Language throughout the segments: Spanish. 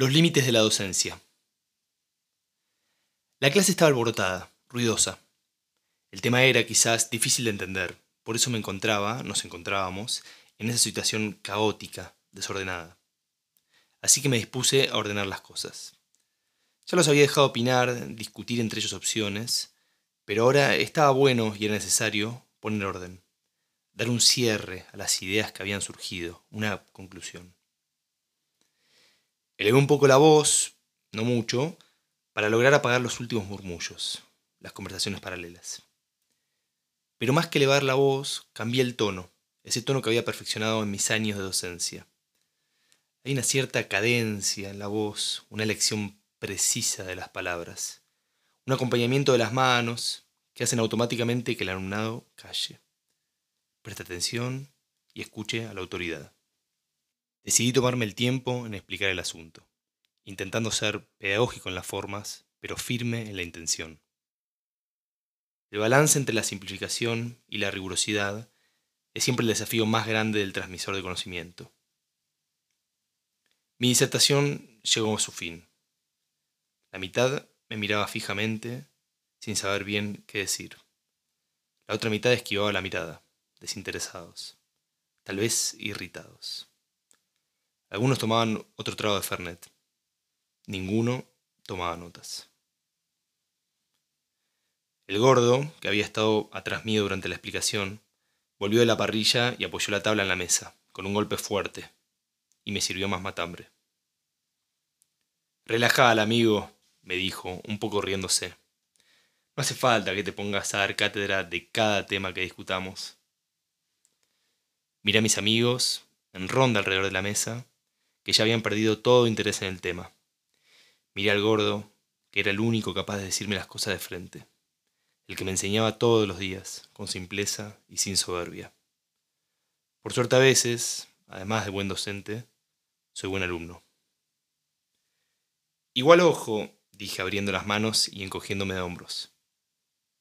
Los límites de la docencia. La clase estaba alborotada, ruidosa. El tema era quizás difícil de entender, por eso me encontraba, nos encontrábamos, en esa situación caótica, desordenada. Así que me dispuse a ordenar las cosas. Ya los había dejado opinar, discutir entre ellos opciones, pero ahora estaba bueno y era necesario poner orden, dar un cierre a las ideas que habían surgido, una conclusión. Elevé un poco la voz, no mucho, para lograr apagar los últimos murmullos, las conversaciones paralelas. Pero más que elevar la voz, cambié el tono, ese tono que había perfeccionado en mis años de docencia. Hay una cierta cadencia en la voz, una elección precisa de las palabras, un acompañamiento de las manos que hacen automáticamente que el alumnado calle, preste atención y escuche a la autoridad. Decidí tomarme el tiempo en explicar el asunto, intentando ser pedagógico en las formas, pero firme en la intención. El balance entre la simplificación y la rigurosidad es siempre el desafío más grande del transmisor de conocimiento. Mi disertación llegó a su fin. La mitad me miraba fijamente, sin saber bien qué decir. La otra mitad esquivaba la mirada, desinteresados, tal vez irritados. Algunos tomaban otro trago de Fernet. Ninguno tomaba notas. El gordo, que había estado atrás mío durante la explicación, volvió de la parrilla y apoyó la tabla en la mesa, con un golpe fuerte, y me sirvió más matambre. Relajada, amigo, me dijo, un poco riéndose. No hace falta que te pongas a dar cátedra de cada tema que discutamos. Miré a mis amigos, en ronda alrededor de la mesa, que ya habían perdido todo interés en el tema. Miré al gordo, que era el único capaz de decirme las cosas de frente, el que me enseñaba todos los días, con simpleza y sin soberbia. Por suerte a veces, además de buen docente, soy buen alumno. Igual ojo, dije abriendo las manos y encogiéndome de hombros.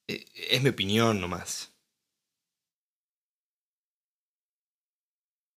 E, es mi opinión nomás.